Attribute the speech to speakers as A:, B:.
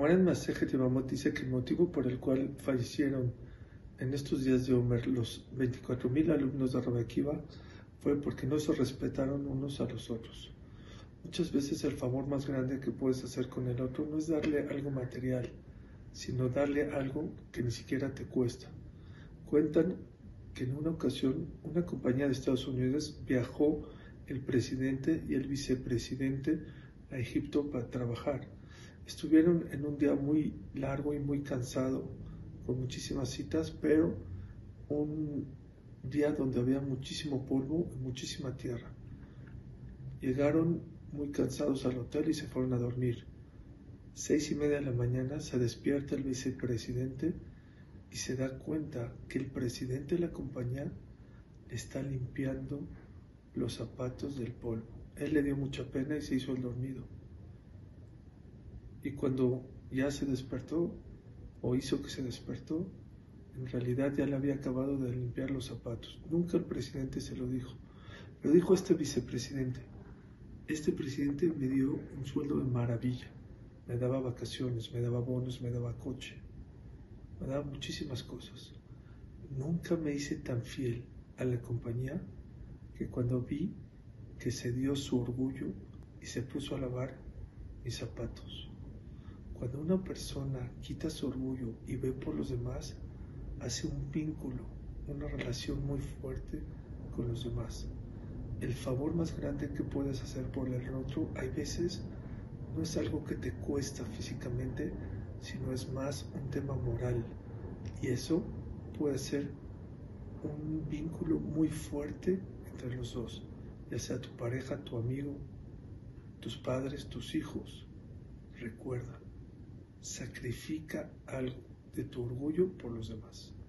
A: Gemara en Masejet dice que el motivo por el cual fallecieron en estos días de Omer los 24.000 alumnos de Rabbi fue porque no se respetaron unos a los otros. Muchas veces el favor más grande que puedes hacer con el otro no es darle algo material, sino darle algo que ni siquiera te cuesta. Cuentan que en una ocasión una compañía de Estados Unidos viajó el presidente y el vicepresidente a Egipto para trabajar. Estuvieron en un día muy largo y muy cansado, con muchísimas citas, pero un día donde había muchísimo polvo y muchísima tierra. Llegaron muy cansados al hotel y se fueron a dormir. Seis y media de la mañana se despierta el vicepresidente y se da cuenta que el presidente de la compañía está limpiando los zapatos del polvo. Él le dio mucha pena y se hizo el dormido. Y cuando ya se despertó, o hizo que se despertó, en realidad ya le había acabado de limpiar los zapatos. Nunca el presidente se lo dijo. Lo dijo este vicepresidente. Este presidente me dio un sueldo de maravilla. Me daba vacaciones, me daba bonos, me daba coche, me daba muchísimas cosas. Nunca me hice tan fiel a la compañía que cuando vi que se dio su orgullo y se puso a lavar mis zapatos. Cuando una persona quita su orgullo y ve por los demás, hace un vínculo, una relación muy fuerte con los demás. El favor más grande que puedes hacer por el otro, hay veces no es algo que te cuesta físicamente, sino es más un tema moral. Y eso puede ser un vínculo muy fuerte entre los dos, ya sea tu pareja, tu amigo, tus padres, tus hijos. Recuerda, sacrifica algo de tu orgullo por los demás.